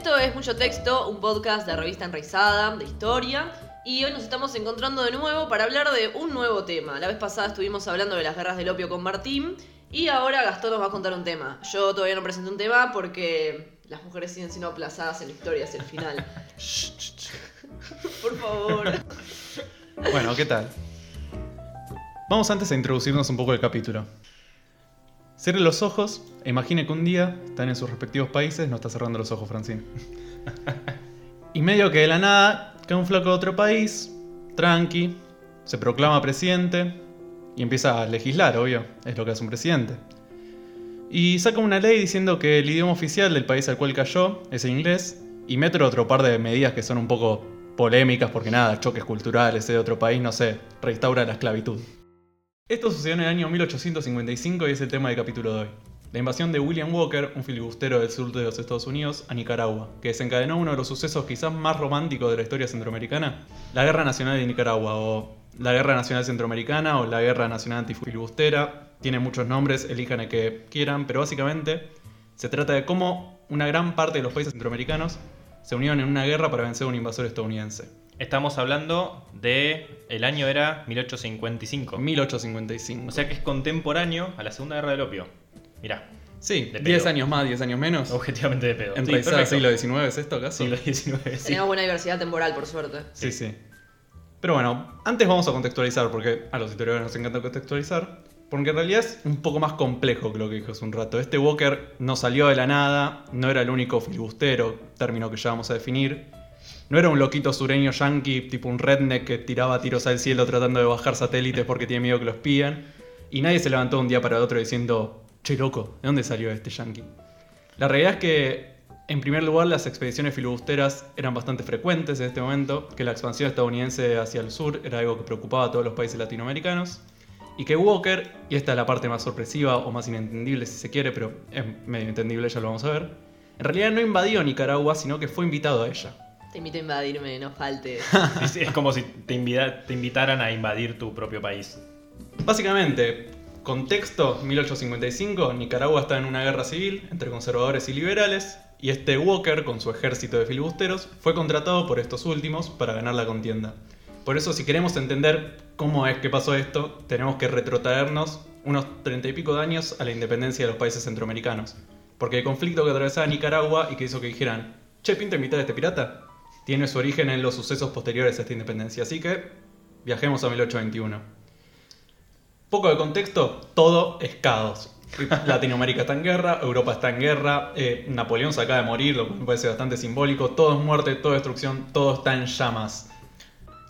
Esto es Mucho Texto, un podcast de revista enraizada, de historia. Y hoy nos estamos encontrando de nuevo para hablar de un nuevo tema. La vez pasada estuvimos hablando de las guerras del opio con Martín. Y ahora Gastón nos va a contar un tema. Yo todavía no presenté un tema porque las mujeres siguen siendo aplazadas en la historia hacia el final. Por favor. Bueno, ¿qué tal? Vamos antes a introducirnos un poco el capítulo. Cierre los ojos e imagine que un día están en sus respectivos países, no está cerrando los ojos, Francine. y medio que de la nada cae un flaco de otro país, tranqui, se proclama presidente y empieza a legislar, obvio, es lo que hace un presidente. Y saca una ley diciendo que el idioma oficial del país al cual cayó es el inglés y mete otro par de medidas que son un poco polémicas porque nada, choques culturales de otro país, no sé, restaura la esclavitud. Esto sucedió en el año 1855 y es el tema del capítulo de hoy. La invasión de William Walker, un filibustero del sur de los Estados Unidos, a Nicaragua, que desencadenó uno de los sucesos quizás más románticos de la historia centroamericana, la Guerra Nacional de Nicaragua, o la Guerra Nacional Centroamericana, o la Guerra Nacional Antifilibustera. Tiene muchos nombres, elijan el que quieran, pero básicamente se trata de cómo una gran parte de los países centroamericanos se unieron en una guerra para vencer a un invasor estadounidense. Estamos hablando de. El año era 1855. 1855. O sea que es contemporáneo a la Segunda Guerra del Opio. Mirá. Sí, De 10 pedo. años más, 10 años menos. Objetivamente de pedo. En Sí, siglo. XIX es esto acaso. Siglo XIX, sí. Tenemos buena diversidad temporal, por suerte. Sí, sí. Pero bueno, antes vamos a contextualizar, porque a los historiadores nos encanta contextualizar. Porque en realidad es un poco más complejo que lo que dijo hace un rato. Este Walker no salió de la nada, no era el único filibustero, término que ya vamos a definir. No era un loquito sureño yankee, tipo un redneck que tiraba tiros al cielo tratando de bajar satélites porque tiene miedo que los pillan. Y nadie se levantó un día para otro diciendo, che loco, ¿de dónde salió este yankee? La realidad es que, en primer lugar, las expediciones filibusteras eran bastante frecuentes en este momento, que la expansión estadounidense hacia el sur era algo que preocupaba a todos los países latinoamericanos, y que Walker, y esta es la parte más sorpresiva o más inentendible si se quiere, pero es medio entendible, ya lo vamos a ver, en realidad no invadió Nicaragua, sino que fue invitado a ella. Te invito a invadirme, no falte. Es como si te, invita- te invitaran a invadir tu propio país. Básicamente, contexto 1855, Nicaragua está en una guerra civil entre conservadores y liberales, y este Walker, con su ejército de filibusteros, fue contratado por estos últimos para ganar la contienda. Por eso, si queremos entender cómo es que pasó esto, tenemos que retrotraernos unos treinta y pico de años a la independencia de los países centroamericanos. Porque el conflicto que atravesaba Nicaragua y que hizo que dijeran, che, pinta invitar a este pirata, tiene su origen en los sucesos posteriores a esta independencia. Así que, viajemos a 1821. Poco de contexto, todo es caos. Latinoamérica está en guerra, Europa está en guerra, eh, Napoleón se acaba de morir, lo me parece bastante simbólico, todo es muerte, todo es destrucción, todo está en llamas.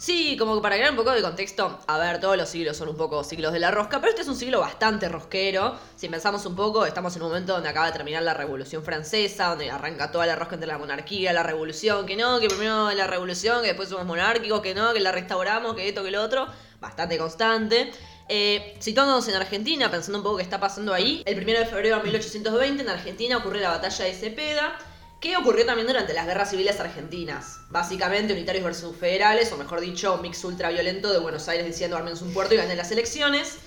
Sí, como para crear un poco de contexto, a ver, todos los siglos son un poco siglos de la rosca, pero este es un siglo bastante rosquero. Si pensamos un poco, estamos en un momento donde acaba de terminar la Revolución Francesa, donde arranca toda la rosca entre la monarquía, la revolución, que no, que primero la revolución, que después somos monárquicos, que no, que la restauramos, que esto, que lo otro. Bastante constante. Eh, situándonos en Argentina, pensando un poco qué está pasando ahí, el 1 de febrero de 1820 en Argentina ocurre la batalla de Cepeda, que ocurrió también durante las guerras civiles argentinas. Básicamente unitarios versus federales, o mejor dicho, mix ultraviolento de Buenos Aires diciendo armense un puerto y ganen las elecciones.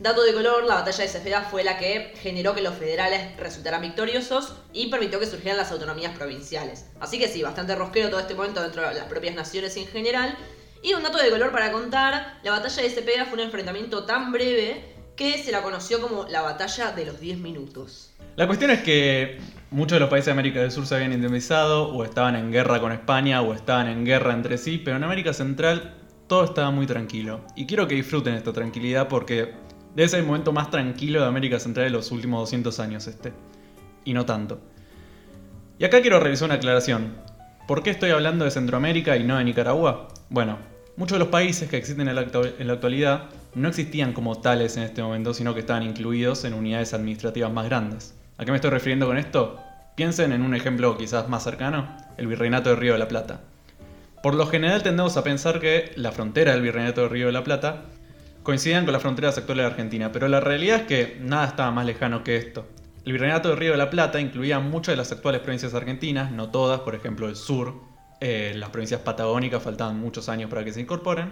Dato de color, la batalla de Cepeda fue la que generó que los federales resultaran victoriosos y permitió que surgieran las autonomías provinciales. Así que sí, bastante rosquero todo este momento dentro de las propias naciones en general. Y un dato de color para contar, la batalla de Cepeda fue un enfrentamiento tan breve que se la conoció como la batalla de los 10 minutos. La cuestión es que muchos de los países de América del Sur se habían indemnizado, o estaban en guerra con España, o estaban en guerra entre sí, pero en América Central todo estaba muy tranquilo. Y quiero que disfruten esta tranquilidad porque debe ser el momento más tranquilo de América Central de los últimos 200 años este. Y no tanto. Y acá quiero realizar una aclaración. ¿Por qué estoy hablando de Centroamérica y no de Nicaragua? Bueno, muchos de los países que existen en la, en la actualidad no existían como tales en este momento, sino que estaban incluidos en unidades administrativas más grandes. ¿A qué me estoy refiriendo con esto? Piensen en un ejemplo quizás más cercano, el Virreinato de Río de la Plata. Por lo general tendemos a pensar que la frontera del Virreinato de Río de la Plata coincidían con las fronteras actuales de Argentina, pero la realidad es que nada estaba más lejano que esto. El Virreinato de Río de la Plata incluía muchas de las actuales provincias argentinas, no todas, por ejemplo el sur, eh, las provincias patagónicas faltaban muchos años para que se incorporen,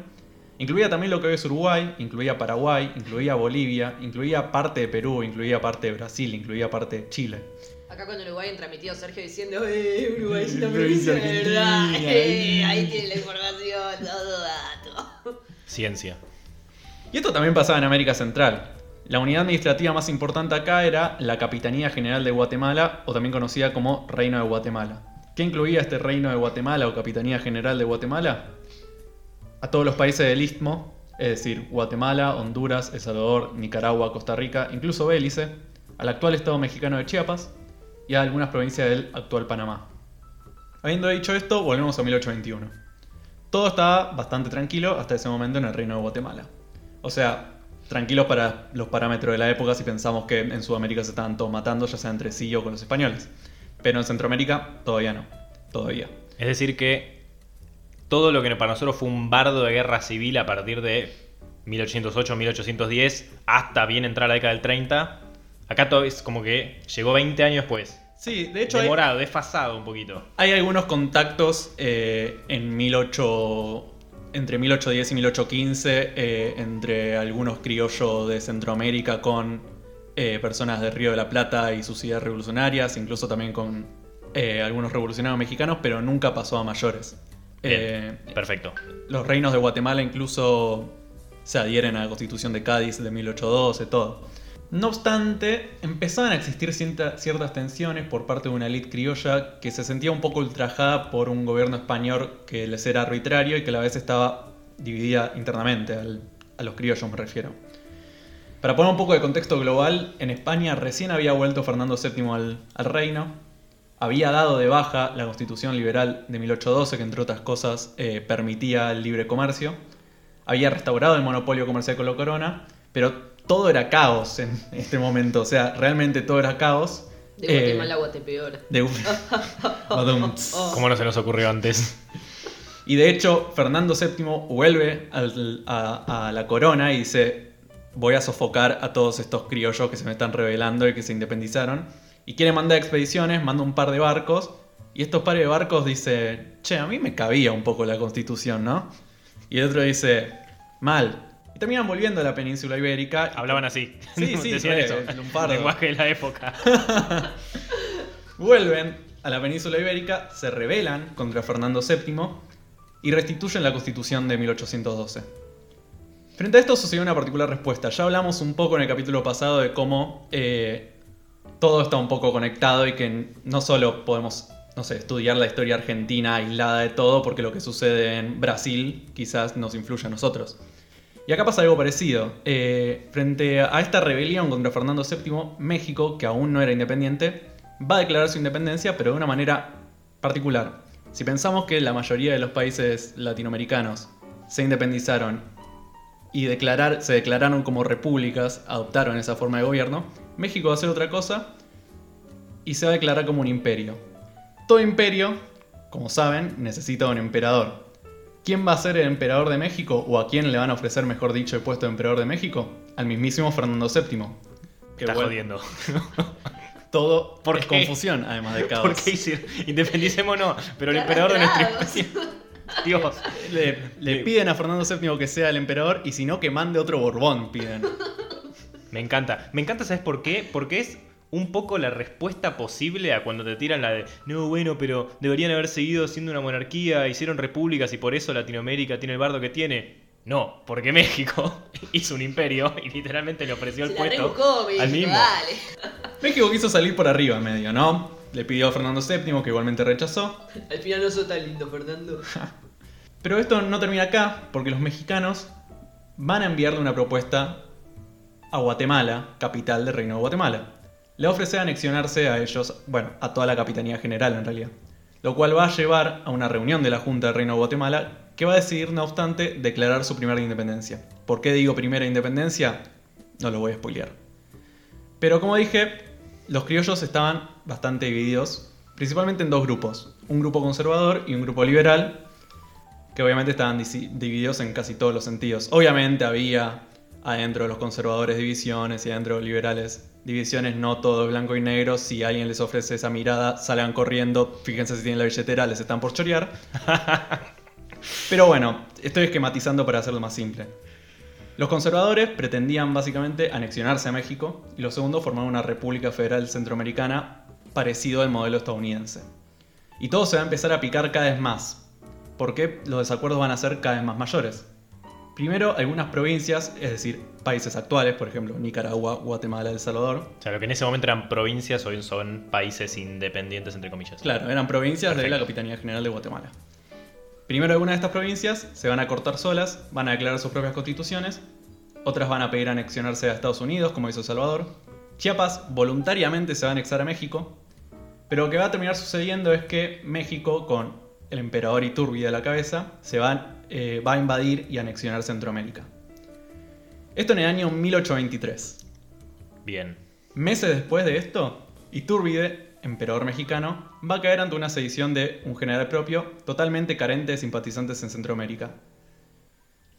Incluía también lo que hoy es Uruguay, incluía Paraguay, incluía Bolivia, incluía parte de Perú, incluía parte de Brasil, incluía parte de Chile. Acá con Uruguay entra mi tío Sergio diciendo, eh, Uruguay es una provincia de verdad. Eh, ahí tiene la información, todo dato. Ciencia. Y esto también pasaba en América Central. La unidad administrativa más importante acá era la Capitanía General de Guatemala, o también conocida como Reino de Guatemala. ¿Qué incluía este Reino de Guatemala o Capitanía General de Guatemala? A todos los países del Istmo, es decir, Guatemala, Honduras, El Salvador, Nicaragua, Costa Rica, incluso Belice, al actual Estado mexicano de Chiapas y a algunas provincias del actual Panamá. Habiendo dicho esto, volvemos a 1821. Todo estaba bastante tranquilo hasta ese momento en el Reino de Guatemala. O sea, tranquilos para los parámetros de la época si pensamos que en Sudamérica se estaban todos matando, ya sea entre sí o con los españoles. Pero en Centroamérica todavía no. Todavía. Es decir, que todo lo que para nosotros fue un bardo de guerra civil a partir de 1808-1810 hasta bien entrar la década del 30, acá todo es como que llegó 20 años después. Sí, de hecho hay, Demorado, desfasado un poquito. hay algunos contactos eh, en 18... Entre 1810 y 1815, eh, entre algunos criollos de Centroamérica con eh, personas de Río de la Plata y sus ideas revolucionarias, incluso también con algunos revolucionarios mexicanos, pero nunca pasó a mayores. Eh, Bien, perfecto. los reinos de Guatemala incluso se adhieren a la constitución de Cádiz de 1812, todo. No obstante, empezaban a existir ciertas tensiones por parte de una élite criolla que se sentía un poco ultrajada por un gobierno español que les era arbitrario y que a la vez estaba dividida internamente, al- a los criollos me refiero. Para poner un poco de contexto global, en España recién había vuelto Fernando VII al, al reino, había dado de baja la constitución liberal de 1812, que entre otras cosas eh, permitía el libre comercio, había restaurado el monopolio comercial con la corona, pero todo era caos en este momento, o sea, realmente todo era caos. De Eh, Guatemala a Guatepeor. de-. ¿Cómo no se nos ocurrió antes? Y de hecho, Fernando VII vuelve al- a, a la corona y dice, voy a sofocar a todos estos criollos que se me están rebelando y que se independizaron. Y quiere mandar expediciones, manda un par de barcos. Y estos pares de barcos dice, che, a mí me cabía un poco la constitución, ¿no? Y el otro dice, mal. Y terminan volviendo a la península ibérica. Hablaban así. Sí, sí, Decían eso. Lenguaje de la época. Vuelven a la península ibérica, se rebelan contra Fernando VII y restituyen la constitución de 1812. Frente a esto sucedió una particular respuesta. Ya hablamos un poco en el capítulo pasado de cómo eh, todo está un poco conectado y que no solo podemos, no sé, estudiar la historia argentina aislada de todo, porque lo que sucede en Brasil quizás nos influye a nosotros. Y acá pasa algo parecido. Eh, frente a esta rebelión contra Fernando VII, México, que aún no era independiente, va a declarar su independencia, pero de una manera particular. Si pensamos que la mayoría de los países latinoamericanos se independizaron y declarar, se declararon como repúblicas, adoptaron esa forma de gobierno, México va a hacer otra cosa y se va a declarar como un imperio. Todo imperio, como saben, necesita un emperador. ¿Quién va a ser el emperador de México o a quién le van a ofrecer, mejor dicho, el puesto de emperador de México? Al mismísimo Fernando VII. Que bueno, jodiendo. Todo ¿Por confusión, además de caos. ¿Por qué hicieron? Independicémonos, pero el emperador de nuestro imperio. Dios. Le, le piden a Fernando VII que sea el emperador y si no, que mande otro Borbón, piden. Me encanta. Me encanta, ¿sabes por qué? Porque es un poco la respuesta posible a cuando te tiran la de no, bueno, pero deberían haber seguido siendo una monarquía, hicieron repúblicas y por eso Latinoamérica tiene el bardo que tiene. No, porque México hizo un imperio y literalmente le ofreció el Se puesto al mismo. dale. México quiso salir por arriba medio, ¿no? Le pidió a Fernando VII, que igualmente rechazó. Al final no sos tan lindo, Fernando. Pero esto no termina acá, porque los mexicanos van a enviarle una propuesta a Guatemala, capital del Reino de Guatemala. Le ofrece anexionarse a ellos, bueno, a toda la Capitanía General en realidad. Lo cual va a llevar a una reunión de la Junta del Reino de Guatemala que va a decidir, no obstante, declarar su primera independencia. ¿Por qué digo primera independencia? No lo voy a spoilear. Pero como dije, los criollos estaban bastante divididos, principalmente en dos grupos. Un grupo conservador y un grupo liberal, que obviamente estaban divididos en casi todos los sentidos. Obviamente había adentro de los conservadores divisiones y adentro de los liberales divisiones, no todo es blanco y negro. Si alguien les ofrece esa mirada, salgan corriendo, fíjense si tienen la billetera, les están por chorear. Pero bueno, estoy esquematizando para hacerlo más simple. Los conservadores pretendían básicamente anexionarse a México y los segundos formar una república federal centroamericana parecido al modelo estadounidense. Y todo se va a empezar a picar cada vez más, porque los desacuerdos van a ser cada vez más mayores. Primero, algunas provincias, es decir, países actuales, por ejemplo, Nicaragua, Guatemala, El Salvador. O sea, lo que en ese momento eran provincias, hoy son países independientes, entre comillas. Claro, eran provincias de la Capitanía General de Guatemala. Primero, algunas de estas provincias se van a cortar solas, van a declarar sus propias constituciones, otras van a pedir anexionarse a Estados Unidos, como hizo El Salvador. Chiapas voluntariamente se va a anexar a México, pero lo que va a terminar sucediendo es que México, con el emperador Iturbide a la cabeza, se va, eh, va a invadir y anexionar Centroamérica. Esto en el año 1823. Bien. Meses después de esto, Iturbide, emperador mexicano, va a caer ante una sedición de un general propio totalmente carente de simpatizantes en Centroamérica.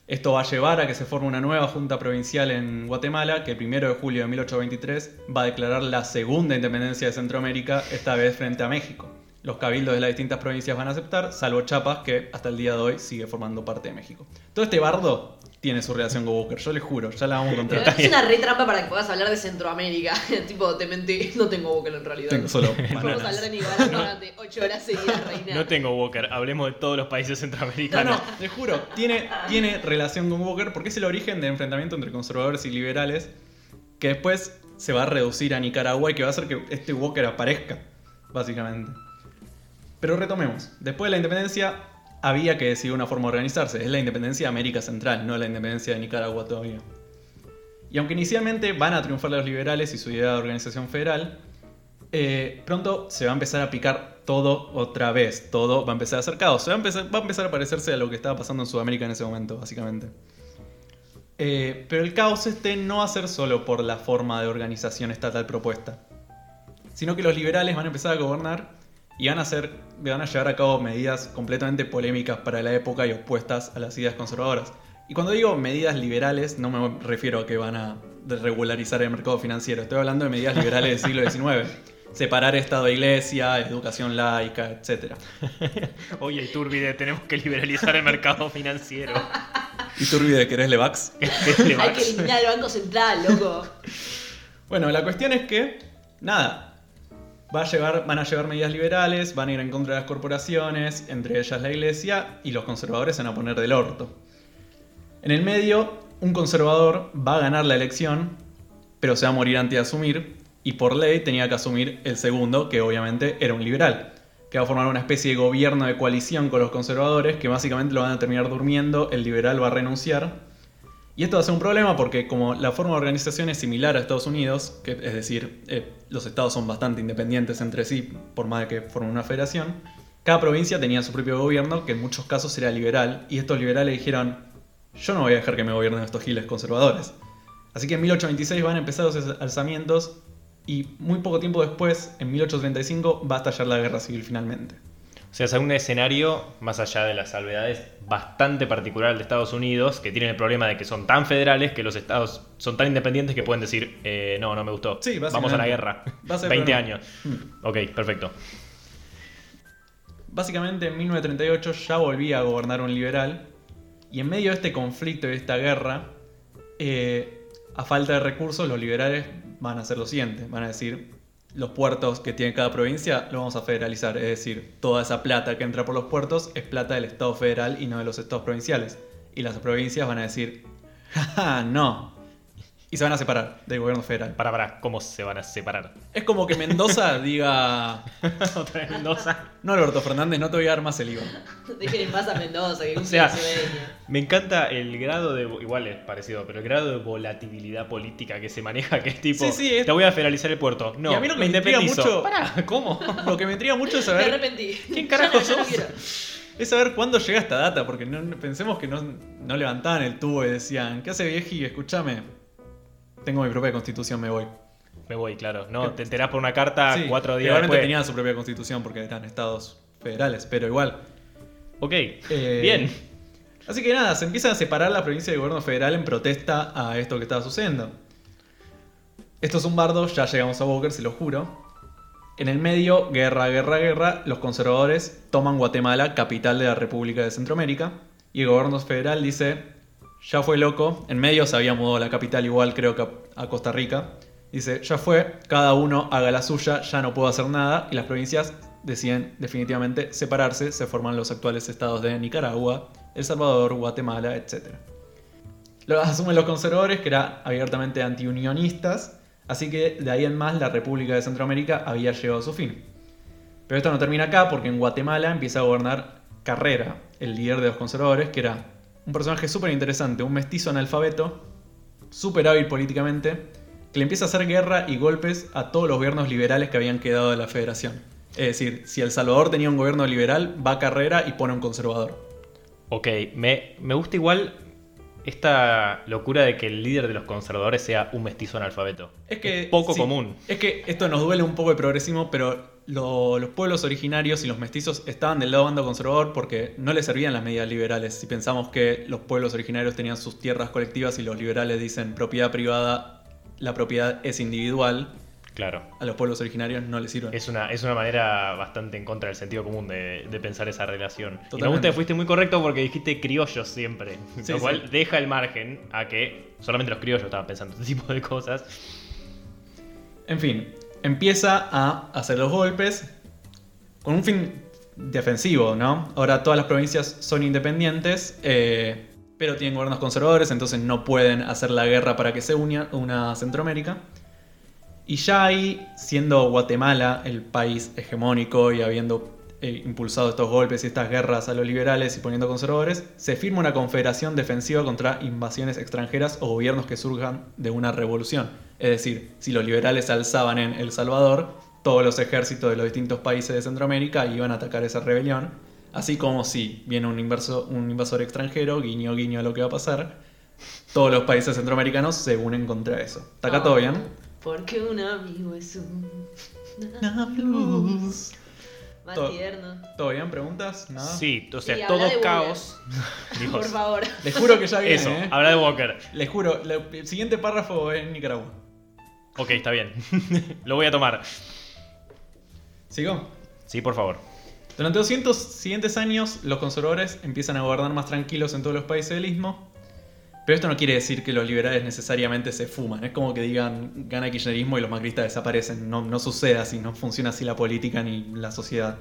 Esto va a llevar a que se forme una nueva junta provincial en Guatemala que el 1 de julio de 1823 va a declarar la segunda independencia de Centroamérica, esta vez frente a México. Los cabildos de las distintas provincias van a aceptar, salvo Chiapas, que hasta el día de hoy sigue formando parte de México. Todo este bardo tiene su relación con Booker, yo les juro, ya la vamos a Pero encontrar. es una re trampa para que puedas hablar de Centroamérica. tipo, te mentí, no tengo Boca en realidad. Tengo solo Vamos a hablar en Iguala durante 8 horas seguidas, reina. No tengo Walker, hablemos de todos los países No, centroamericanos. no, te juro, tiene, tiene relación con Walker porque es el origen del enfrentamiento entre conservadores y liberales que después se va a reducir a Nicaragua y que va a hacer que este Walker aparezca, básicamente. Pero retomemos, después de la independencia había que decidir una forma de organizarse, es la independencia de América Central, no la independencia de Nicaragua todavía. Y aunque inicialmente van a triunfar los liberales y su idea de organización federal, eh, pronto se va a empezar a picar todo otra vez. Todo va a empezar a hacer caos. Se va a empezar, a empezar a parecerse a lo que estaba pasando en Sudamérica en ese momento, básicamente. Eh, pero el caos este no va a ser solo por la forma de organización estatal propuesta, sino que los liberales van a empezar a gobernar y van a, hacer, van a llevar a cabo medidas completamente polémicas para la época y opuestas a las ideas conservadoras. Y cuando digo medidas liberales, no me refiero a que van a regularizar el mercado financiero, estoy hablando de medidas liberales del siglo XIX. Separar Estado e Iglesia, educación laica, etc. Oye, Iturbide, tenemos que liberalizar el mercado financiero. ¿Y Turbide querés Levax? Hay que eliminar el Banco Central, loco. Bueno, la cuestión es que, nada, van a llevar medidas liberales, van a ir en contra de las corporaciones, entre ellas la iglesia, y los conservadores se van a poner del orto. En el medio, un conservador va a ganar la elección, pero se va a morir antes de asumir, y por ley tenía que asumir el segundo, que obviamente era un liberal, que va a formar una especie de gobierno de coalición con los conservadores, que básicamente lo van a terminar durmiendo, el liberal va a renunciar, y esto va a ser un problema porque como la forma de organización es similar a Estados Unidos, que es decir, eh, los estados son bastante independientes entre sí, por más de que formen una federación, cada provincia tenía su propio gobierno, que en muchos casos era liberal, y estos liberales dijeron, yo no voy a dejar que me gobiernen estos giles conservadores. Así que en 1826 van a empezar los alzamientos y muy poco tiempo después, en 1835, va a estallar la guerra civil finalmente. O sea, es un escenario, más allá de las salvedades, bastante particular de Estados Unidos, que tienen el problema de que son tan federales que los estados son tan independientes que pueden decir, eh, no, no me gustó. Sí, Vamos a la guerra. Va a ser 20 problema. años. Hmm. Ok, perfecto. Básicamente en 1938 ya volvía a gobernar un liberal y en medio de este conflicto y de esta guerra, eh, a falta de recursos, los liberales van a hacer lo siguiente, van a decir, los puertos que tiene cada provincia lo vamos a federalizar, es decir, toda esa plata que entra por los puertos es plata del Estado federal y no de los estados provinciales. Y las provincias van a decir, jaja, no. Y se van a separar del gobierno federal. Para, para, ¿cómo se van a separar? Es como que Mendoza diga, Otra vez Mendoza. no Alberto Fernández, no te voy a dar más el IVA. Dejen en paz a Mendoza, que O sea, me encanta el grado de. Igual es parecido, pero el grado de volatilidad política que se maneja, que es tipo. Sí, sí, es- Te voy a federalizar el puerto. No, Y a mí lo que me me intriga mucho- Pará, ¿cómo? Lo que me intriga mucho es Me saber arrepentí. ¿Quién carajo no- ya no sos? Es saber cuándo llega esta data, porque no, pensemos que no, no levantaban el tubo y decían, ¿qué hace vieji? Escúchame, tengo mi propia constitución, me voy. Me voy, claro. No, te enterás por una carta Sí, cuatro días igualmente después. tenían su propia constitución porque eran estados federales, pero igual. Ok, Eh, bien. Así que nada, se empiezan a separar la provincia del gobierno federal en protesta a esto que estaba sucediendo. Esto es un bardo, ya llegamos a Walker, se lo juro. En el medio, guerra, guerra, guerra, los conservadores toman Guatemala, capital de la República de Centroamérica, y el gobierno federal dice, ya fue loco, en medio se había mudado la capital igual creo que a Costa Rica, dice, ya fue, cada uno haga la suya, ya no puedo hacer nada, y las provincias deciden definitivamente separarse, se forman los actuales estados de Nicaragua, El Salvador, Guatemala, etc. Lo asumen los conservadores, que eran abiertamente antiunionistas, así que de ahí en más la República de Centroamérica había llegado a su fin. Pero esto no termina acá porque en Guatemala empieza a gobernar Carrera, el líder de los conservadores, que era un personaje súper interesante, un mestizo analfabeto, súper hábil políticamente, que le empieza a hacer guerra y golpes a todos los gobiernos liberales que habían quedado de la federación. Es decir, si El Salvador tenía un gobierno liberal, va a Carrera y pone un conservador. Ok, me, me gusta igual esta locura de que el líder de los conservadores sea un mestizo analfabeto. Es que poco sí, común. Es que esto nos duele un poco el progresismo, pero lo- los pueblos originarios y los mestizos estaban del lado bando conservador porque no les servían las medidas liberales. Si pensamos que los pueblos originarios tenían sus tierras colectivas y los liberales dicen propiedad privada, la propiedad es individual, Claro. a los pueblos originarios no les sirve. Es una, es una manera bastante en contra del sentido común de, de pensar esa relación. Y me gusta que fuiste muy correcto porque dijiste criollos siempre. Sí, lo sí. cual deja el margen a que solamente los criollos estaban pensando este tipo de cosas. En fin, empieza a hacer los golpes con un fin defensivo, ¿no? Ahora todas las provincias son independientes, eh, pero tienen gobiernos conservadores, entonces no pueden hacer la guerra para que se una, una Centroamérica. Y ya ahí, siendo Guatemala el país hegemónico y habiendo eh, impulsado estos golpes y estas guerras a los liberales y poniendo conservadores, se firma una confederación defensiva contra invasiones extranjeras o gobiernos que surjan de una revolución. Es decir, si los liberales se alzaban en El Salvador, todos los ejércitos de los distintos países de Centroamérica iban a atacar esa rebelión. Así como si viene un, inverso- un invasor extranjero, guiño guiño a lo que va a pasar, todos los países centroamericanos se unen contra eso. ¿Está acá todo bien? Porque un amigo es un. Más Todo. tierno. ¿Todo bien? ¿Preguntas? ¿Nada? Sí, o sea, Sí, todo caos. Dios. Por favor. Les juro que ya viene, Eso, ¿eh? habla de Walker. Les juro, el siguiente párrafo es Nicaragua. Ok, está bien. Lo voy a tomar. ¿Sigo? Sí, por favor. Durante los cientos siguientes años, los conservadores empiezan a gobernar más tranquilos en todos los países del istmo. Pero esto no quiere decir que los liberales necesariamente se fuman. Es como que digan gana el kirchnerismo y los macristas desaparecen. No, no sucede así, no funciona así la política ni la sociedad.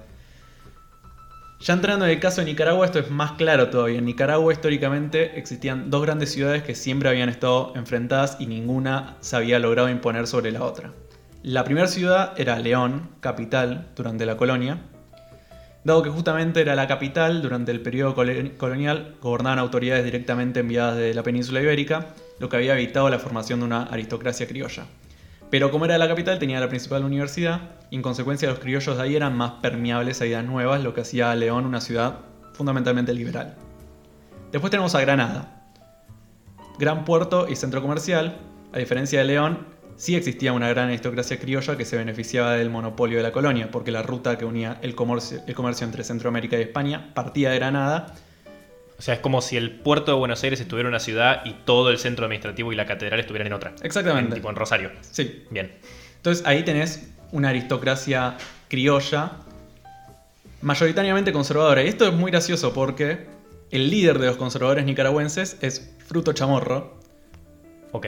Ya entrando en el caso de Nicaragua, esto es más claro todavía. En Nicaragua históricamente existían dos grandes ciudades que siempre habían estado enfrentadas y ninguna se había logrado imponer sobre la otra. La primera ciudad era León, capital, durante la colonia. Dado que justamente era la capital, durante el periodo colo- colonial gobernaban autoridades directamente enviadas de la península ibérica, lo que había evitado la formación de una aristocracia criolla. Pero como era la capital, tenía la principal universidad, y en consecuencia los criollos de ahí eran más permeables a ideas nuevas, lo que hacía a León una ciudad fundamentalmente liberal. Después tenemos a Granada. Gran puerto y centro comercial, a diferencia de León, sí existía una gran aristocracia criolla que se beneficiaba del monopolio de la colonia, porque la ruta que unía el comercio, el comercio entre Centroamérica y España partía de Granada. O sea, es como si el puerto de Buenos Aires estuviera en una ciudad y todo el centro administrativo y la catedral estuvieran en otra. Exactamente. En, tipo en Rosario. Sí. Bien. Entonces ahí tenés una aristocracia criolla, mayoritariamente conservadora. Y esto es muy gracioso porque el líder de los conservadores nicaragüenses es Fruto Chamorro, Ok.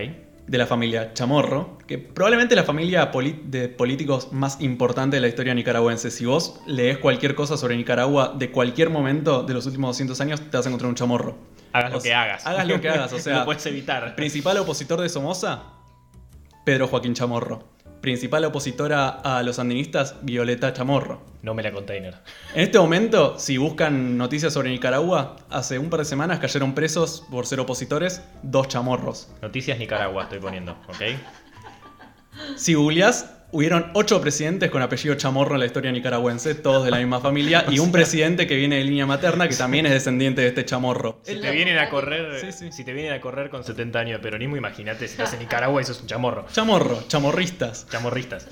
De la familia Chamorro, que probablemente la familia de políticos más importante de la historia nicaragüense. Si vos lees cualquier cosa sobre Nicaragua de cualquier momento de los últimos 200 años, te vas a encontrar un Chamorro. Hagas O lo que hagas. hagas lo que hagas, o sea, no puedes evitar. Principal opositor de Somoza, Pedro Joaquín Chamorro. Principal opositora a los sandinistas, Violeta Chamorro. No me la container. En este momento, si buscan noticias sobre Nicaragua, hace un par de semanas cayeron presos por ser opositores dos chamorros. Noticias Nicaragua estoy poniendo, ¿ok? Si googleás, hubieron ocho presidentes con apellido Chamorro en la historia nicaragüense, todos de la misma familia, y un presidente que viene de línea materna que también es descendiente de este Chamorro. Si te vienen a correr, Sí, sí. si te vienen a correr con 70 años de peronismo, imagínate si estás en Nicaragua y sos un chamorro. Chamorro, chamorristas. Chamorristas.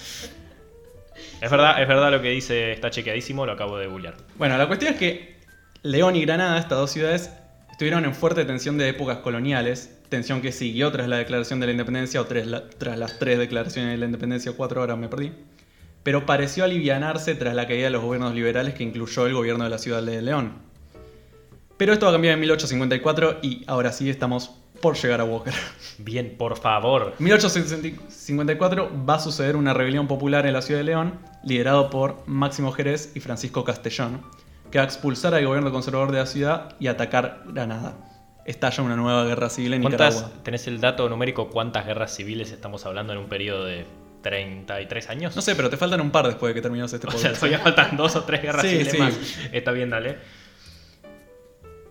Es verdad, es verdad lo que dice, está chequeadísimo, lo acabo de googlear. Bueno, la cuestión es que León y Granada, estas dos ciudades, estuvieron en fuerte tensión de épocas coloniales, tensión que siguió tras la declaración de la independencia o tras, la- tras las tres declaraciones de la independencia, cuatro horas me perdí. pero pareció alivianarse tras la caída de los gobiernos liberales que incluyó el gobierno de la ciudad de León. Pero esto va a cambiar en 1854 y ahora sí estamos por llegar a Walker. Bien, por favor. En 1854 va a suceder una rebelión popular en la ciudad de León, liderado por Máximo Jerez y Francisco Castellón, que va a expulsar al gobierno conservador de la ciudad y atacar Granada. Estalla una nueva guerra civil en ¿Cuántas, Nicaragua. ¿Tenés el dato numérico cuántas guerras civiles estamos hablando en un periodo de 33 años? No sé, pero te faltan un par después de que terminemos este O sea, podcast. todavía faltan dos o tres guerras Sí, civiles sí. más. Está bien, dale.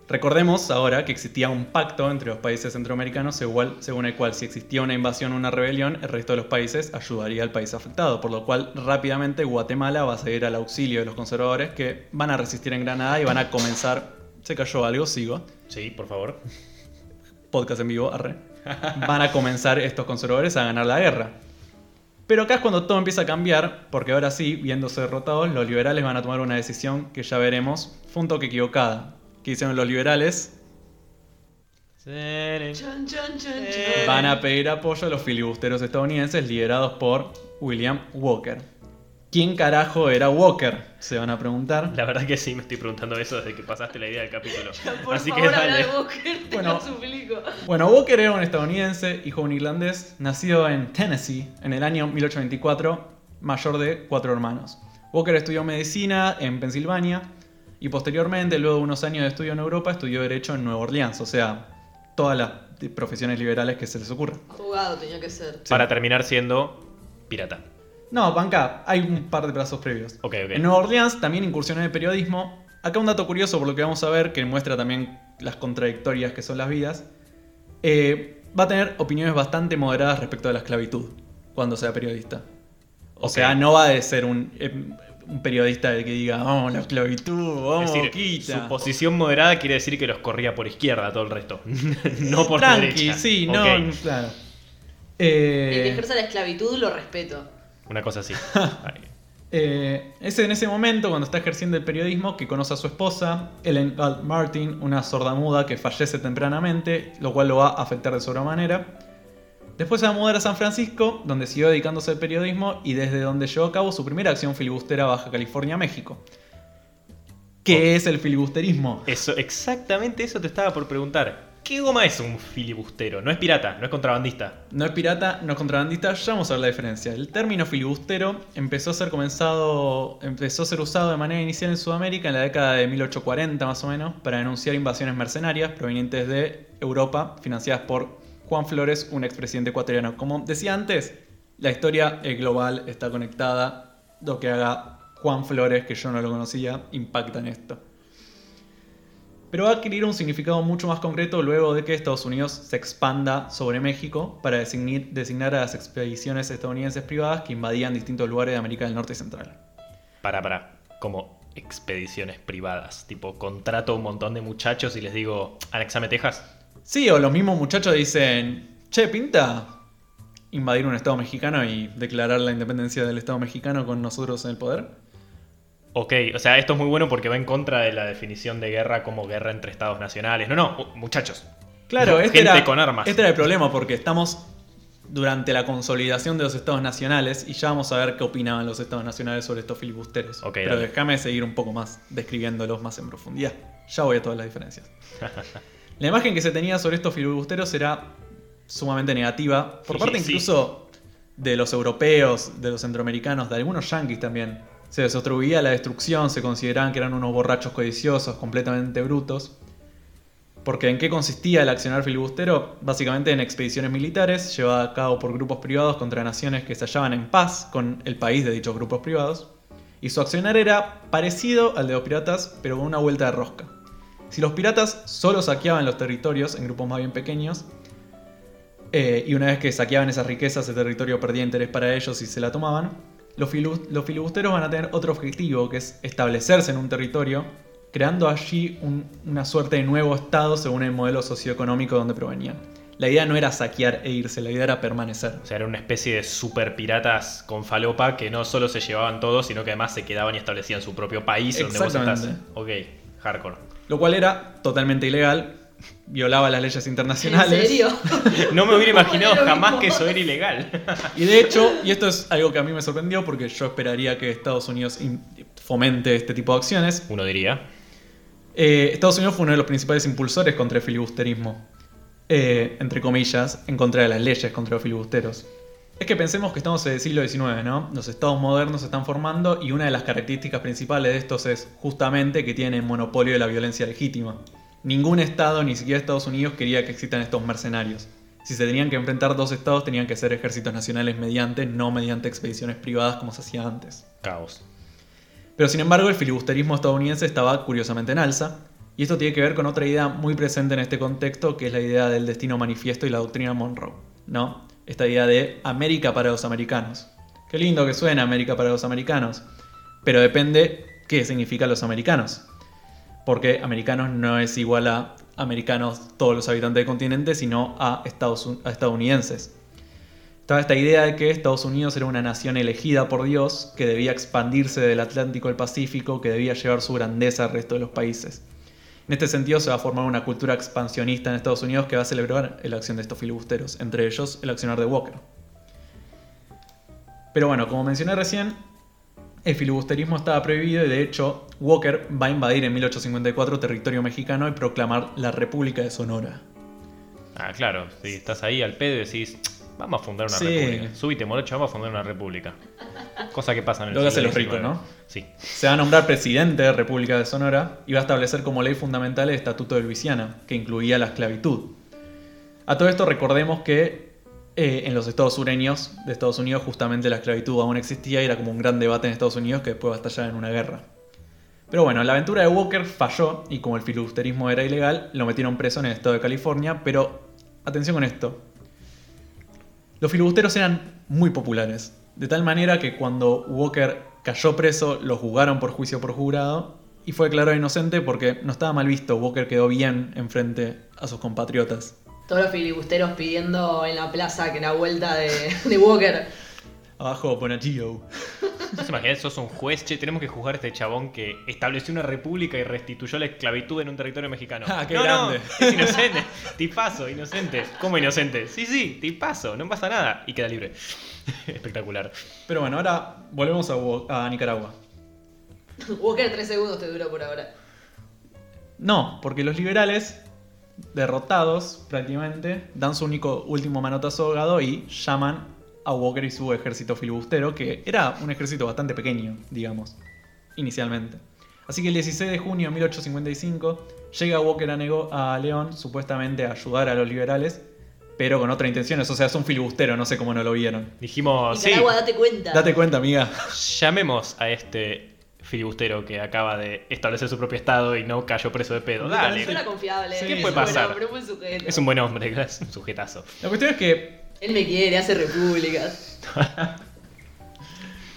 Recordemos ahora que existía un pacto entre los países centroamericanos según el cual si existía una invasión o una rebelión, el resto de los países ayudaría al país afectado, por lo cual rápidamente Guatemala va a seguir al auxilio de los conservadores que van a resistir en Granada y van a comenzar... Se cayó algo, sigo. Sí, por favor. Podcast en vivo, arre. Van a comenzar estos conservadores a ganar la guerra. Pero acá es cuando todo empieza a cambiar, porque ahora sí, viéndose derrotados, los liberales van a tomar una decisión que ya veremos, fue un toque equivocada. ¿Qué hicieron los liberales? Van a pedir apoyo a los filibusteros estadounidenses liderados por William Walker. ¿Quién carajo era Walker? Se van a preguntar. La verdad que sí, me estoy preguntando eso desde que pasaste la idea del capítulo. Por Así favor, que dale. de Walker, te Bueno. lo suplico. Bueno, Walker era un estadounidense, hijo de un irlandés, nacido en Tennessee en el año 1824, mayor de cuatro hermanos. Walker estudió medicina en Pensilvania y posteriormente, luego de unos años de estudio en Europa, estudió Derecho en Nueva Orleans, o sea, todas las profesiones liberales que se les ocurran. Abogado tenía que ser. Para terminar siendo pirata. No, banca, hay un par de plazos previos. Ok, ok. En Nueva Orleans también incursionó en el periodismo. Acá un dato curioso por lo que vamos a ver, que muestra también las contradictorias que son las vidas. Eh, va a tener opiniones bastante moderadas respecto a la esclavitud cuando sea periodista. O sea, no va a ser un, eh, un periodista de que diga, vamos, la esclavitud, Es vamos, decir, su posición moderada quiere decir que los corría por izquierda todo el resto. no por Tranqui, derecha. sí, no, claro. El Eh, que ejerza la esclavitud lo respeto. Una cosa así. Eh, es en ese momento, cuando está ejerciendo el periodismo, que conoce a su esposa, Ellen Galt Martin, una sordamuda que fallece tempranamente, lo cual lo va a afectar de sobremanera. Después se va a mudar a San Francisco, donde siguió dedicándose al periodismo y desde donde llevó a cabo su primera acción filibustera Baja California, México. ¿Qué es el filibusterismo? Eso, exactamente eso te estaba por preguntar. ¿Qué goma es un filibustero? No es pirata, no es contrabandista. No es pirata, no es contrabandista, ya vamos a ver la diferencia. El término filibustero empezó a ser comenzado, empezó a ser usado de manera inicial en Sudamérica en la década de 1840 más o menos para denunciar invasiones mercenarias provenientes de Europa financiadas por Juan Flores, un expresidente ecuatoriano. Como decía antes, la historia global, está conectada. Lo que haga Juan Flores, que yo no lo conocía, impacta en esto pero va a adquirir un significado mucho más concreto luego de que Estados Unidos se expanda sobre México para designar, a las expediciones estadounidenses privadas que invadían distintos lugares de América del Norte y Central. Para, para. Como expediciones privadas. Tipo, contrato a un montón de muchachos y les digo, anexame Texas. Sí, o los mismos muchachos dicen, che, pinta invadir un Estado mexicano y declarar la independencia del Estado mexicano con nosotros en el poder. Ok, o sea, esto es muy bueno porque va en contra de la definición de guerra como guerra entre estados nacionales. No, no, muchachos. Claro, No, este, gente era, con armas. este era el problema porque estamos durante la consolidación de los estados nacionales y ya vamos a ver qué opinaban los estados nacionales sobre estos filibusteros. Ok, Pero déjame seguir un poco más describiéndolos más en profundidad. Ya voy a todas las diferencias. La imagen que se tenía sobre estos filibusteros era sumamente negativa, por Sí, parte sí. incluso de los europeos, de los centroamericanos, de algunos yanquis también. Se les la destrucción, se consideraban que eran unos borrachos codiciosos, completamente brutos. Porque ¿en qué consistía el accionar filibustero? Básicamente en expediciones militares llevadas a cabo por grupos privados contra naciones que se hallaban en paz con el país de dichos grupos privados. Y su accionar era parecido al de los piratas, pero con una vuelta de rosca. Si los piratas solo saqueaban los territorios en grupos más bien pequeños, eh, y una vez que saqueaban esas riquezas, el territorio perdía interés para ellos y se la tomaban, los, filibusteros van a tener otro objetivo, que es establecerse en un territorio, creando allí un- una suerte de nuevo estado según el modelo socioeconómico donde provenían. La idea no era saquear e irse, la idea era permanecer. O sea, era una especie de super piratas con falopa que no solo se llevaban todo, sino que además se quedaban y establecían su propio país donde vos estás. Ok, hardcore. Lo cual era totalmente ilegal, violaba las leyes internacionales. ¿En serio? No me hubiera imaginado jamás que eso era ilegal. Y de hecho, y esto es algo que a mí me sorprendió porque yo esperaría que Estados Unidos fomente este tipo de acciones, Uno diría. Eh, Estados Unidos fue uno de los principales impulsores contra el filibusterismo. Eh, entre comillas, en contra de las leyes contra los filibusteros. Es que pensemos que estamos en el siglo XIX, ¿no? Los estados modernos se están formando y una de las características principales de estos es justamente que tienen monopolio de la violencia legítima. Ningún estado, ni siquiera Estados Unidos, quería que existan estos mercenarios. Si se tenían que enfrentar dos estados, tenían que ser ejércitos nacionales mediante, no mediante expediciones privadas como se hacía antes. Caos. Pero sin embargo, el filibusterismo estadounidense estaba curiosamente en alza, y esto tiene que ver con otra idea muy presente en este contexto, que es la idea del destino manifiesto y la doctrina Monroe, ¿no? Esta idea de América para los americanos. Qué lindo que suena América para los americanos, pero depende qué significa los americanos. Porque americanos no es igual a americanos todos los habitantes del continente, sino a, Estados, a estadounidenses. Estaba esta idea de que Estados Unidos era una nación elegida por Dios, que debía expandirse del Atlántico al Pacífico, que debía llevar su grandeza al resto de los países. En este sentido se va a formar una cultura expansionista en Estados Unidos que va a celebrar la acción de estos filibusteros, entre ellos el accionar de Walker. Pero bueno, como mencioné recién, el filibusterismo estaba prohibido y de hecho Walker va a invadir en 1854 territorio mexicano y proclamar la República de Sonora. Ah, claro. Si estás ahí al pedo y decís, vamos a fundar una Sí. república. Súbite, morocho, vamos a fundar una república. Cosa que pasa en el Lo que siglo los ricos. ¿no? Sí. Se va a nombrar presidente de República de Sonora y va a establecer como ley fundamental el Estatuto de Luisiana, que incluía la esclavitud. A todo esto recordemos que eh, en los estados sureños de Estados Unidos justamente la esclavitud aún existía y era como un gran debate en Estados Unidos que después estallar en una guerra. Pero bueno, la aventura de Walker falló y como el filibusterismo era ilegal, lo metieron preso en el estado de California, pero atención con esto. Los filibusteros eran muy populares, de tal manera que cuando Walker cayó preso lo juzgaron por juicio por jurado y fue declarado inocente porque no estaba mal visto, Walker quedó bien enfrente a sus compatriotas. Todos los filibusteros pidiendo en la plaza que la vuelta de, de Walker. Abajo Bonagio. ¿No se imaginan? Sos un juez, che, tenemos que juzgar a este chabón que estableció una república y restituyó la esclavitud en un territorio mexicano. Ah, qué no, grande. no, es inocente. Tipazo, inocente. ¿Cómo inocente? Sí, sí, tipazo, no pasa nada. Y queda libre. Espectacular. Pero bueno, ahora volvemos a, a Nicaragua. Walker, tres segundos te duró por ahora. No, porque los liberales, derrotados prácticamente, dan su único último manotazo ahogado y llaman a Walker y su ejército filibustero, que era un ejército bastante pequeño, digamos, inicialmente. Así que el 16 de junio de 1855 llega Walker a, Nego- a León supuestamente a ayudar a los liberales, pero con otras intenciones, o sea, es un filibustero, no sé cómo no lo vieron. Dijimos, sí, Nicaragua, date cuenta. Date cuenta, amiga. llamemos a este filibustero que acaba de establecer su propio estado y no cayó preso de pedo. Dale. Suena confiable. ¿qué un puede buen pasar? hombre, un buen sujeto. Es un buen hombre, es un sujetazo. La cuestión es que Él me quiere, hace repúblicas.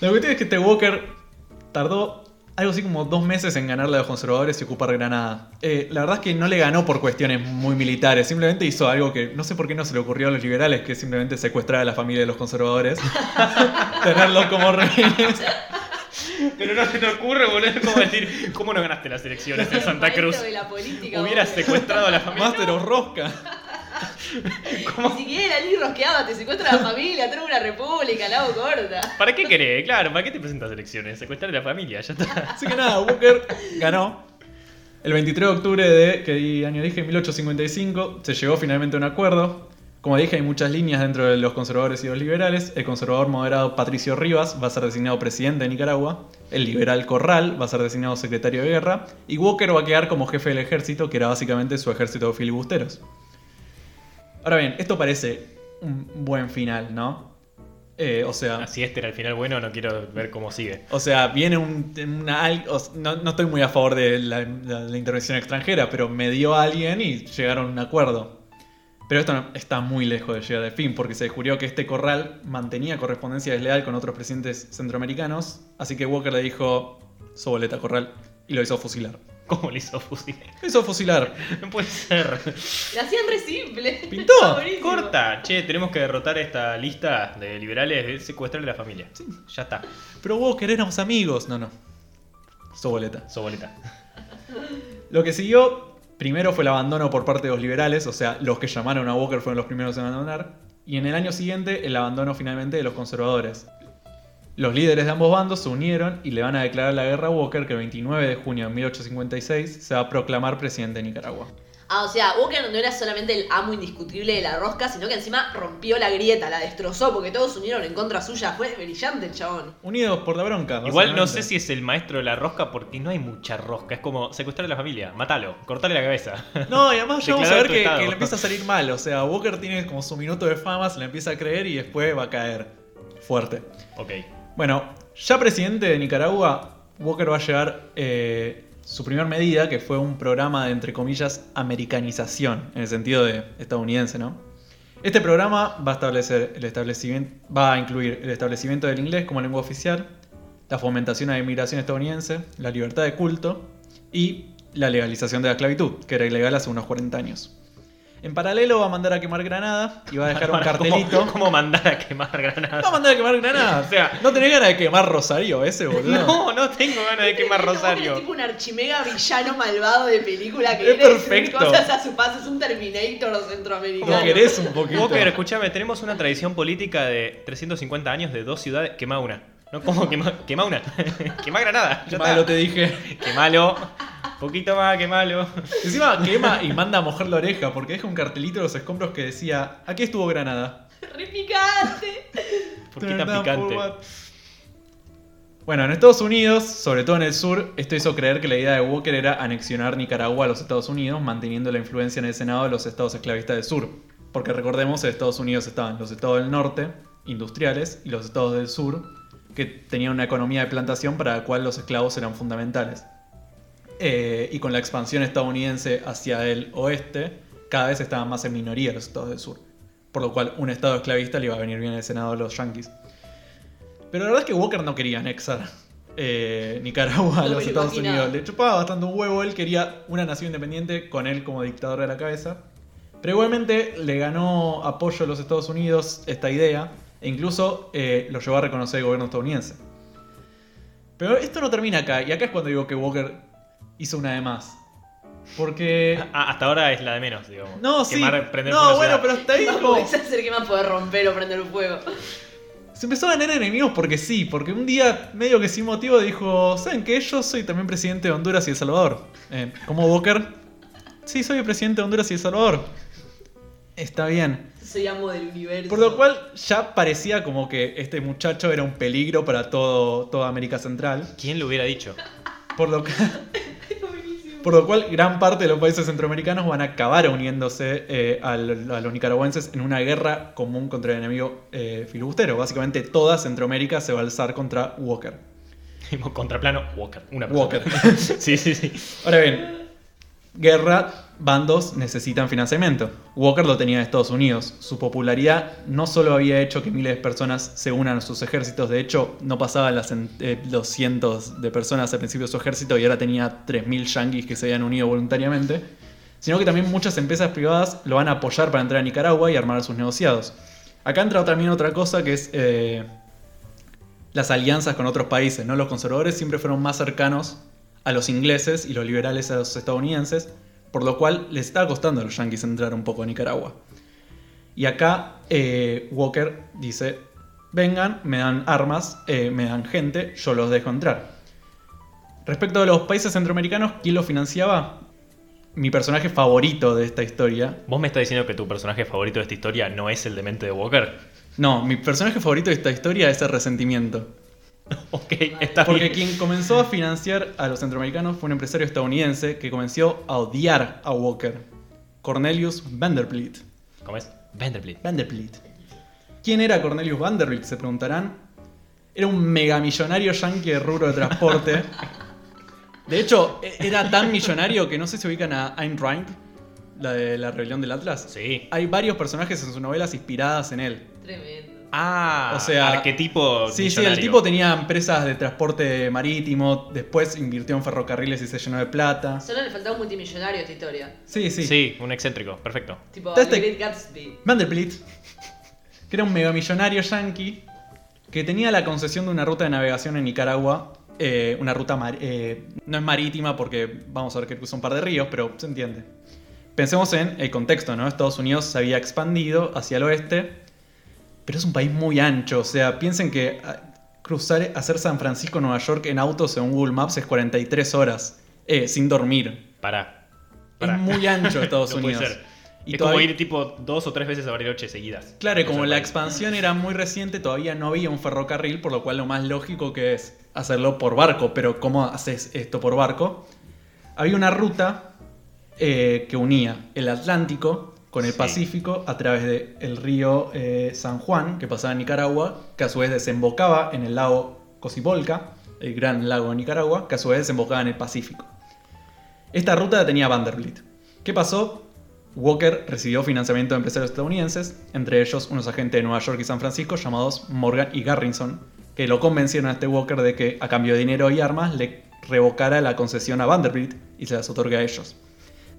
La cuestión es que este Walker tardó algo así como dos meses en ganarle a los conservadores y ocupar Granada. Eh, la verdad es que no le ganó por cuestiones muy militares, simplemente hizo algo que no sé por qué no se le ocurrió a los liberales, que es simplemente secuestrar a la familia de los conservadores, tenerlos como rehenes. Pero no se te ocurre, boludo, como decir, ¿cómo no ganaste las elecciones en Santa Cruz? de la política, Hubieras secuestrado a la familia. Of Rosca. Ni siquiera ni rosqueaba, te secuestra la familia, trae una república, la hago corta. ¿Para qué querés? Claro, ¿para qué te presentas a elecciones? Secuestrar a la familia, ya está. Así que nada, Walker ganó. El 23 de octubre de, ¿qué año dije? 1855, se llegó finalmente a un acuerdo. Como dije, hay muchas líneas dentro de los conservadores y los liberales. El conservador moderado Patricio Rivas va a ser designado presidente de Nicaragua. El liberal Corral va a ser designado secretario de guerra. Y Walker va a quedar como jefe del ejército, que era básicamente su ejército de filibusteros. Ahora bien, esto parece un buen final, ¿no? Eh, o sea, Si este era el final bueno, no quiero ver cómo sigue. o sea, viene un, una, no, no estoy muy a favor de la, la- la intervención extranjera, pero me dio a alguien y llegaron a un acuerdo. Pero esto no- está muy lejos de llegar al fin, porque se descubrió que este corral mantenía correspondencia desleal con otros presidentes centroamericanos, así que Walker le dijo, soboleta corral, y lo hizo fusilar. ¿Cómo le hizo fusil? Lo hizo fusilar. No puede ser. La hacían re simple. Pintó. Corta. Che, tenemos que derrotar esta lista de liberales de secuestrar a la familia. Ya está. Pero Walker éramos amigos. No, no. Soboleta. Soboleta. Lo que siguió primero fue el abandono por parte de los liberales, o sea, los que llamaron a Walker fueron los primeros en abandonar, y en el año siguiente el abandono finalmente de los conservadores. Los líderes de ambos bandos se unieron y le van a declarar la guerra a Walker que el 29 de junio de 1856 se va a proclamar presidente de Nicaragua. Ah, o sea, Walker no era solamente el amo indiscutible de la rosca, sino que encima rompió la grieta, la destrozó, porque todos se unieron en contra suya. Fue brillante el chabón. Unidos por la bronca. Igual no sé si es el maestro de la rosca porque no hay mucha rosca. Es como secuestrar a la familia, matalo, cortarle la cabeza. No, y además ya vamos a ver que, que le empieza a salir mal. O sea, Walker tiene como su minuto de fama, se le empieza a creer y después va a caer fuerte. ok. Bueno, ya presidente de Nicaragua, Walker va a llevar eh, su primera medida, que fue un programa de, entre comillas, americanización, en el sentido de estadounidense, ¿no? Este programa va a establecer el establecimiento, va a incluir el establecimiento del inglés como lengua oficial, la fomentación a la inmigración estadounidense, la libertad de culto y la legalización de la esclavitud, que era ilegal hace unos 40 años. En paralelo va a mandar a quemar Granada y va a dejar un ¿Cómo- cartelito. ¿Cómo, mandar a quemar granadas? Va a mandar a quemar Granada. O sea- no tenés ganas de quemar Rosario ese, boludo. No, no tengo ganas de quemar Walker Rosario. Es tipo un archimega villano malvado de película que Es viene perfecto. cosas a su paso. Es un Terminator centroamericano. Lo querés un poquito. Walker, escúchame, tenemos una tradición política de 350 años de dos ciudades. Quema una. No, ¿cómo? Quema, quema una. quema Granada. Qué Ya malo te dije. Quemalo. Poquito más, quemalo. Encima quema y manda a mojar la oreja porque deja un cartelito de los escombros que decía: Aquí estuvo Granada. Re picante. ¿Por qué tan picante? Bueno, en Estados Unidos, sobre todo en el sur, esto hizo creer que la idea de Walker era anexionar Nicaragua a los Estados Unidos, manteniendo la influencia en el Senado de los estados esclavistas del sur. Porque recordemos, en Estados Unidos estaban los estados del norte, industriales, y los estados del sur, que tenían una economía de plantación para la cual los esclavos eran fundamentales. Eh, y con la expansión estadounidense hacia el oeste, cada vez estaban más en minoría los estados del sur. Por lo cual, un estado esclavista le iba a venir bien el Senado de los yanquis. Pero la verdad es que Walker no quería anexar eh, Nicaragua a No los lo Estados imaginaba. Unidos. Le chupaba bastante un huevo. Él quería una nación independiente con él como dictador de la cabeza. Pero igualmente le ganó apoyo a los Estados Unidos esta idea. E incluso eh, lo llevó a reconocer el gobierno estadounidense. Pero esto no termina acá. Y acá es cuando digo que Walker hizo una de más. Porque... Ah, hasta ahora es la de menos, digamos. No, sí. Quemar, prender No, bueno, pero hasta ahí No como- podés hacer que más poder romper o prender un fuego. Se empezó a ganar enemigos porque sí, porque un día, medio que sin motivo, dijo: ¿Saben qué? Yo soy también presidente de Honduras y El Salvador. Eh, ¿Cómo Walker? Sí, soy el presidente de Honduras y El Salvador. Está bien. Soy amo del universo. Por lo cual ya parecía como que este muchacho era un peligro para todo, toda América Central. ¿Quién lo hubiera dicho? Por lo, que- por lo cual gran parte de los países centroamericanos van a acabar uniéndose eh, a, lo- a los nicaragüenses en una guerra común contra el enemigo eh, filibustero. Básicamente toda Centroamérica se va a alzar contra Walker. Contraplano, Walker. Una persona. Walker. sí, sí, sí. Ahora bien, guerra, bandos necesitan financiamiento. Walker lo tenía de Estados Unidos. Su popularidad no solo había hecho que miles de personas se unan a sus ejércitos, de hecho no pasaban las eh, los cientos de personas al principio de su ejército y ahora tenía 3.000 yanquis que se habían unido voluntariamente, sino que también muchas empresas privadas lo van a apoyar para entrar a Nicaragua y armar sus negociados. Acá entra también otra cosa que es eh, las alianzas con otros países. ¿no? Los conservadores siempre fueron más cercanos a los ingleses y los liberales a los estadounidenses, por lo cual les estaba costando a los yanquis entrar un poco a Nicaragua. Y acá eh, Walker dice, vengan, me dan armas, eh, me dan gente, yo los dejo entrar. Respecto a los países centroamericanos, ¿quién los financiaba? Mi personaje favorito de esta historia. ¿Vos me estás diciendo que tu personaje favorito de esta historia no es el demente de Walker? No, mi personaje favorito de esta historia es el resentimiento. Ok, está Porque bien. quien comenzó a financiar a los centroamericanos fue un empresario estadounidense que comenzó a odiar a Walker. Cornelius Vanderbilt. ¿Cómo es? Vanderbilt. Vanderbilt. ¿Quién era Cornelius Vanderbilt? Se preguntarán. Era un megamillonario yankee de rubro de transporte. De hecho, e- era tan millonario que no sé si ubican a Ayn Rand, la de la rebelión del Atlas. Sí. Hay varios personajes en sus novelas inspiradas en él. Tremendo. Ah, O sea, arquetipo Sí, sí, el tipo tenía empresas de transporte marítimo, después invirtió en ferrocarriles y se llenó de plata. Solo le faltaba un multimillonario a esta historia. Sí, sí. Sí. un excéntrico, perfecto. Tipo, Este- Gatsby. Vanderbilt, que era un megamillonario yankee que tenía la concesión de una ruta de navegación en Nicaragua eh, una ruta, mar- eh, no es marítima porque vamos a ver que cruza un par de ríos, pero se entiende. Pensemos en el contexto, ¿no? Estados Unidos se había expandido hacia el oeste, pero es un país muy ancho, o sea, piensen que ah, cruzar, hacer San Francisco, Nueva York en auto según Google Maps es 43 horas, eh, sin dormir. Pará. Pará. Es muy ancho Estados No puede Unidos. ser. Y es todavía- como ir tipo dos o tres veces a Bariloche seguidas. Claro, y como la expansión era muy reciente, todavía no había un ferrocarril, por lo cual lo más lógico que es hacerlo por barco. Pero ¿cómo haces esto por barco? Había una ruta eh, que unía el Atlántico con el Sí. Pacífico a través del río eh, San Juan, que pasaba en Nicaragua, que a su vez desembocaba en el lago Cocibolca, el gran lago de Nicaragua, que a su vez desembocaba en el Pacífico. Esta ruta la tenía Vanderbilt. ¿Qué pasó? Walker recibió financiamiento de empresarios estadounidenses, entre ellos unos agentes de Nueva York y San Francisco llamados Morgan y Garrison, que lo convencieron a este Walker de que a cambio de dinero y armas le revocara la concesión a Vanderbilt y se las otorgue a ellos.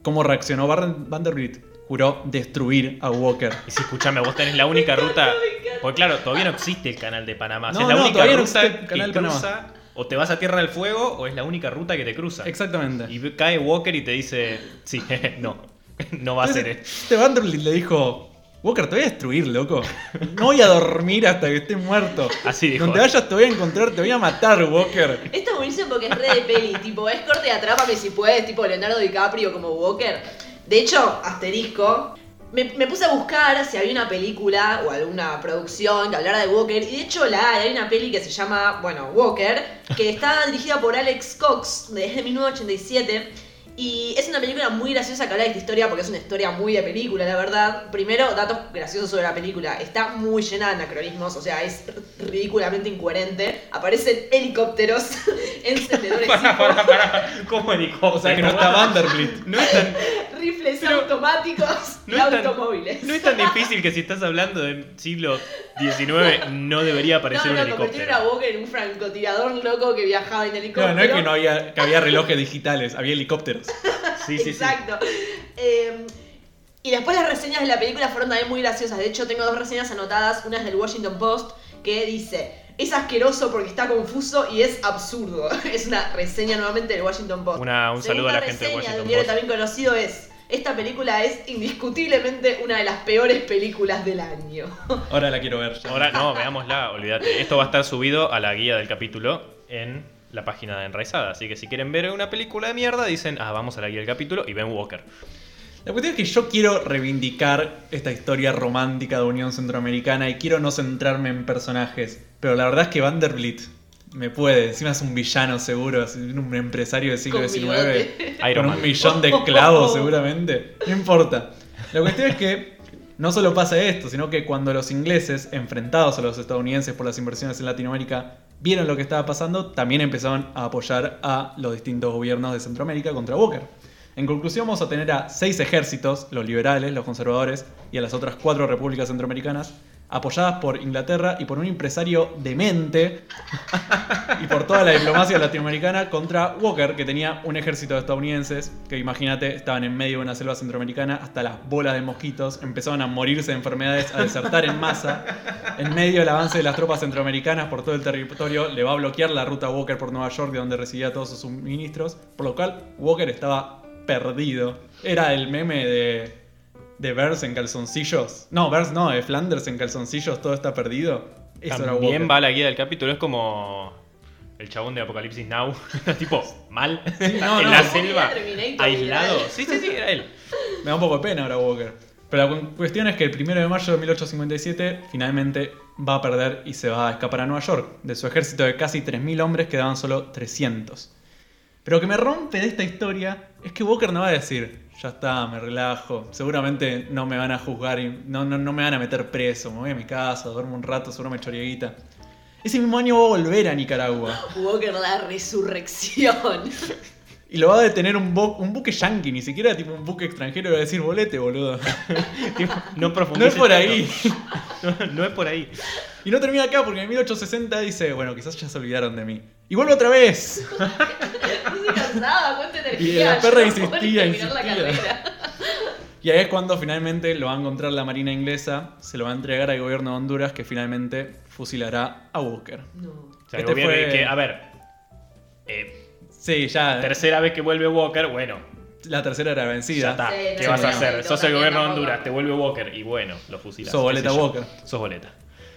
¿Cómo reaccionó Vanderbilt? Juró destruir a Walker. Y si escuchame, vos tenés la única ruta. Porque claro, todavía no existe el canal de Panamá. O sea, No, es la no, única todavía no ruta existe el canal que de Panamá. cruza. O te vas a Tierra del Fuego o es la única ruta que te cruza. Exactamente. Y cae Walker y te dice, sí, no, no va a ser. Este Vanderbilt le dijo, Walker, te voy a destruir, loco. No voy a dormir hasta que estés muerto. Así dijo. Donde vayas te voy a encontrar, te voy a matar, Walker. Esto es buenísimo porque es re de peli, tipo, es corte de atrápame si puedes, tipo Leonardo DiCaprio como Walker. De hecho, asterisco, me, me puse a buscar si había una película o alguna producción que hablara de Walker, y de hecho la hay, hay una peli que se llama, bueno, Walker, que está dirigida por Alex Cox desde 1987. Y es una película muy graciosa que habla de esta historia porque es una historia muy de película, la verdad. Primero, datos graciosos sobre la película. Está muy llena de anacronismos, o sea, es ridículamente incoherente. Aparecen helicópteros, encendedores Pará, pará, pará. ¿Cómo helicóptero? O sea que no está Vanderbilt. No es tan, rifles Pero- automáticos no y es tan- automóviles. no es tan difícil que si estás hablando del siglo XIX no debería aparecer no, un no, convirtieron helicóptero. a Walker en un francotirador loco que viajaba en helicóptero. No, no es que no había, que había relojes digitales, había helicópteros. Sí, sí, sí. Exacto. Eh, y después las reseñas de la película fueron también muy graciosas. De hecho, tengo dos reseñas anotadas. Una es del Washington Post que dice: Es asqueroso porque está confuso y es absurdo. Es una reseña nuevamente del Washington Post. Una- un saludo a la gente de reseña Washington un diario Post. también conocido es: Esta película es indiscutiblemente una de las peores películas del año. Ahora la quiero ver. ya. Ahora no, veámosla, olvídate. Esto va a estar subido a la guía del capítulo en la página de Enraizada. Así que si quieren ver una película de mierda, dicen, ah, vamos a la guía del capítulo y ven Walker. La cuestión es que yo quiero reivindicar esta historia romántica de Unión Centroamericana y quiero no centrarme en personajes. Pero la verdad es que Vanderbilt me puede. Encima es un villano seguro, es un empresario del siglo XIX. Con un millón de esclavos seguramente. No importa. La cuestión es que no solo pasa esto, sino que cuando los ingleses, enfrentados a los estadounidenses por las inversiones en Latinoamérica, vieron lo que estaba pasando, también empezaron a apoyar a los distintos gobiernos de Centroamérica contra Walker. En conclusión, vamos a tener a seis ejércitos, los liberales, los conservadores y a las otras cuatro repúblicas centroamericanas, apoyadas por Inglaterra y por un empresario demente y por toda la diplomacia latinoamericana contra Walker, que tenía un ejército de estadounidenses que, imagínate, estaban en medio de una selva centroamericana hasta las bolas de mosquitos, empezaron a morirse de enfermedades, a desertar en masa. En medio del avance de las tropas centroamericanas por todo el territorio, le va a bloquear la ruta Walker por Nueva York, de donde recibía todos sus suministros, por lo cual Walker estaba perdido. Era el meme de, de Burns en calzoncillos. No, Burns no, de Flanders en calzoncillos, todo está perdido. Eso era. También va a la guía del capítulo, es como el chabón de Apocalipsis Now, tipo, mal, no, en no. la Sí, selva, aislado. Sí, sí, sí, era él. Me da un poco de pena ahora Walker. Pero la cu- cuestión es que el 1 de mayo de 1857 finalmente va a perder y se va a escapar a Nueva York. De su ejército de casi 3.000 hombres quedaban solo 300. Pero lo que me rompe de esta historia es que Walker no va a decir, ya está, me relajo, seguramente no me van a juzgar y no, no, no me van a meter preso, me voy a mi casa, duermo un rato, seguro me chorieguita. Ese mismo año va a volver a Nicaragua Walker la resurrección. y lo va a detener un, bu- un buque yankee, ni siquiera tipo un buque extranjero, y va a decir, volete, boludo. Tipo, no No es por tanto. ahí. No, no es por ahí. Y no termina acá porque en 1860 dice, bueno, quizás ya se olvidaron de mí. Y vuelve otra vez. No se cansaba, cuánta energía. Y la perra yo, insistía, por terminar la insistía. carrera. Y ahí es cuando finalmente lo va a encontrar la Marina inglesa, se lo va a entregar al gobierno de Honduras que finalmente fusilará a Walker. No. O sea, Este fue- que, a ver, eh, Sí, ya. tercera vez que vuelve Walker, bueno, La tercera era ya vencida. está. Sí, ¿Qué vas a hacer? no, Sos el no, gobierno de. Honduras, te vuelve Walker y bueno, lo fusilas. Sos boleta. Walker. Sos boleta.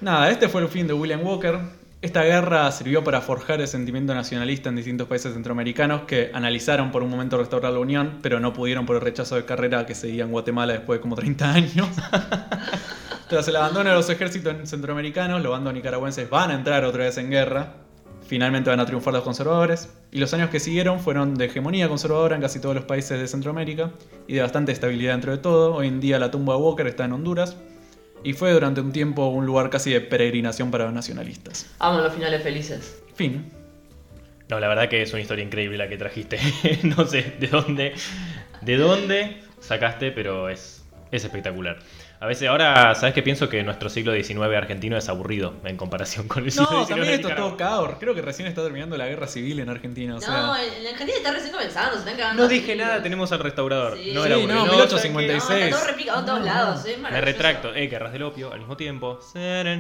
Nada, este fue el fin de William Walker. Esta guerra sirvió para forjar el sentimiento nacionalista en distintos países centroamericanos que analizaron por un momento restaurar la unión, pero no pudieron por el rechazo de carrera que seguía en Guatemala después de como 30 años. Tras el abandono de los ejércitos centroamericanos, los bandos nicaragüenses van a entrar otra vez en guerra. Finalmente van a triunfar los conservadores. Y los años que siguieron fueron de hegemonía conservadora en casi todos los países de Centroamérica y de bastante estabilidad dentro de todo. Hoy en día la tumba de Walker está en Honduras y fue durante un tiempo un lugar casi de peregrinación para los nacionalistas. Amo los finales felices. Fin. No, la verdad que es una historia increíble la que trajiste. no sé de dónde, de dónde sacaste, pero es, es espectacular. A veces ahora, ¿sabes qué? Pienso que nuestro siglo XIX argentino es aburrido en comparación con el siglo No, XIX también de esto es todo caos. Creo que recién está terminando la guerra civil en Argentina. O sea, no, en en Argentina está recién comenzando, se están cagando. No dije nada, tenemos al restaurador. Sí. No Sí, era no, aburrido. 1856. No, está todo replicado en todos lados, eh. Me retracto. Eh, guerras del opio al mismo tiempo.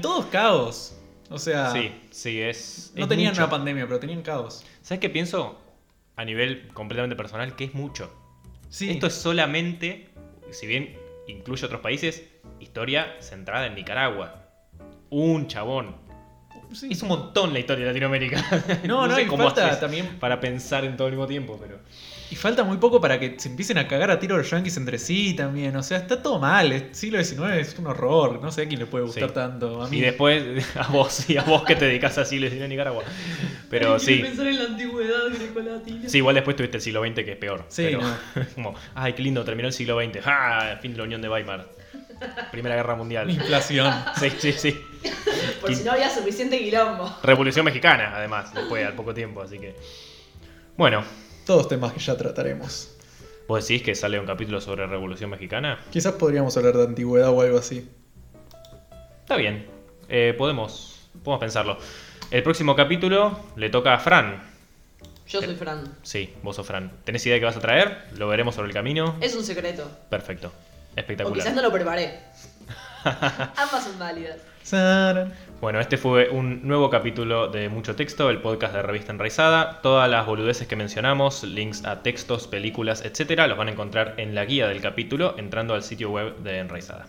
todo es caos. O sea, Sí, sí, es. no es tenían mucho. una pandemia, pero tenían caos. ¿Sabes qué pienso? A nivel completamente personal, que es mucho. Sí. Esto es solamente, si bien incluye otros países, historia centrada en Nicaragua. Un chabón. Sí. Es un montón la historia de Latinoamérica. No, no, sé y cómo falta haces también- Para pensar en todo el mismo tiempo, pero. Y falta muy poco para que se empiecen a cagar a tiro los yankees entre sí también. O sea, está todo mal. El siglo XIX es un horror. No sé a quién le puede gustar Sí. tanto. A mí. Y después, a vos, y a vos que te dedicas a siglo XIX en Nicaragua. Pero sí. pensar en la antigüedad grecolatina. Sí, igual después tuviste el siglo XX que es peor. Sí, pero, no. como, ay, qué lindo, terminó el siglo XX. ¡Ah! Fin de la Unión de Weimar. Primera Guerra Mundial. Inflación. Sí, sí, sí. Por si no había suficiente quilombo. Revolución Mexicana, además, después, al poco tiempo, así que. Bueno, Todos temas que ya trataremos. ¿vos decís que sale un capítulo sobre Revolución Mexicana? Quizás podríamos hablar de antigüedad o algo así. Está bien. Eh, podemos, podemos pensarlo. El próximo capítulo le toca a Fran. Yo soy Fran. Sí, vos sos Fran. ¿Tenés idea de qué vas a traer? Lo veremos sobre el camino. Es un secreto. Perfecto. O quizás Espectacular. no lo preparé. Ambas son válidas. Bueno, este fue un nuevo capítulo de Mucho Texto, el podcast de Revista Enraizada. Todas las boludeces que mencionamos, links a textos, películas, etcétera, los van a encontrar en la guía del capítulo entrando al sitio web de Enraizada.